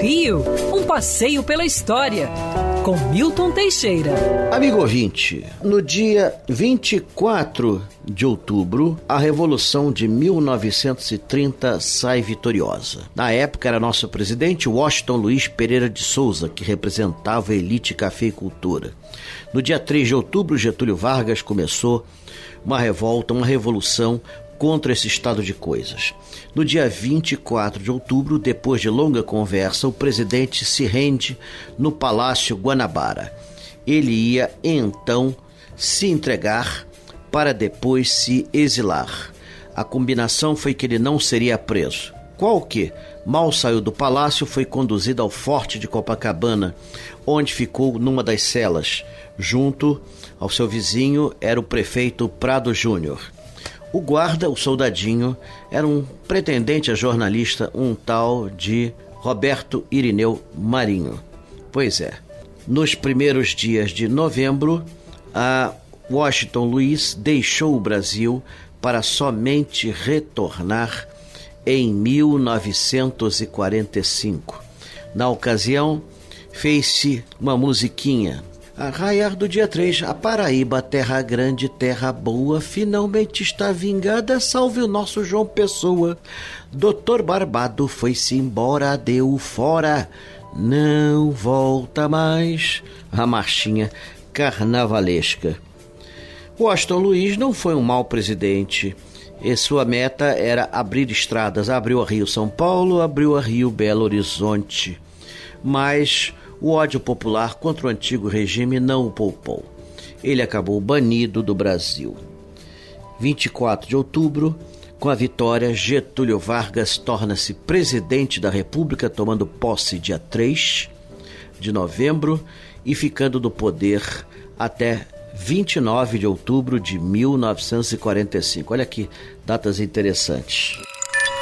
Rio, um passeio pela história, com Milton Teixeira. Amigo ouvinte, no dia 24 de outubro, a Revolução de 1930 sai vitoriosa. Na época era nosso presidente Washington Luiz Pereira de Souza, que representava a elite cafeicultura. No dia 3 de outubro, Getúlio Vargas começou uma revolta, uma revolução contra esse estado de coisas. No dia 24 de outubro, depois de longa conversa, o presidente se rende no Palácio Guanabara. Ele ia então se entregar para depois se exilar. A combinação foi que ele não seria preso. Qual que, mal saiu do palácio, foi conduzido ao forte de Copacabana, onde ficou numa das celas. Junto ao seu vizinho era o prefeito Prado Júnior. O guarda, o soldadinho, era um pretendente a jornalista, um tal de Roberto Irineu Marinho. Pois é, nos primeiros dias de novembro, a Washington Luiz deixou o Brasil para somente retornar em 1945. Na ocasião, fez-se uma musiquinha a raiar do dia 3, a Paraíba, terra grande, terra boa, finalmente está vingada, salve o nosso João Pessoa. Doutor Barbado foi-se embora, deu fora, não volta mais. A marchinha carnavalesca. Washington Luiz não foi um mau presidente. E sua meta era abrir estradas. Abriu a Rio São Paulo, abriu a Rio Belo Horizonte. Mas o ódio popular contra o antigo regime não o poupou. Ele acabou banido do Brasil. 24 de outubro, com a vitória, Getúlio Vargas torna-se presidente da República, tomando posse dia 3 de novembro e ficando no poder até 29 de outubro de 1945. Olha aqui, datas interessantes.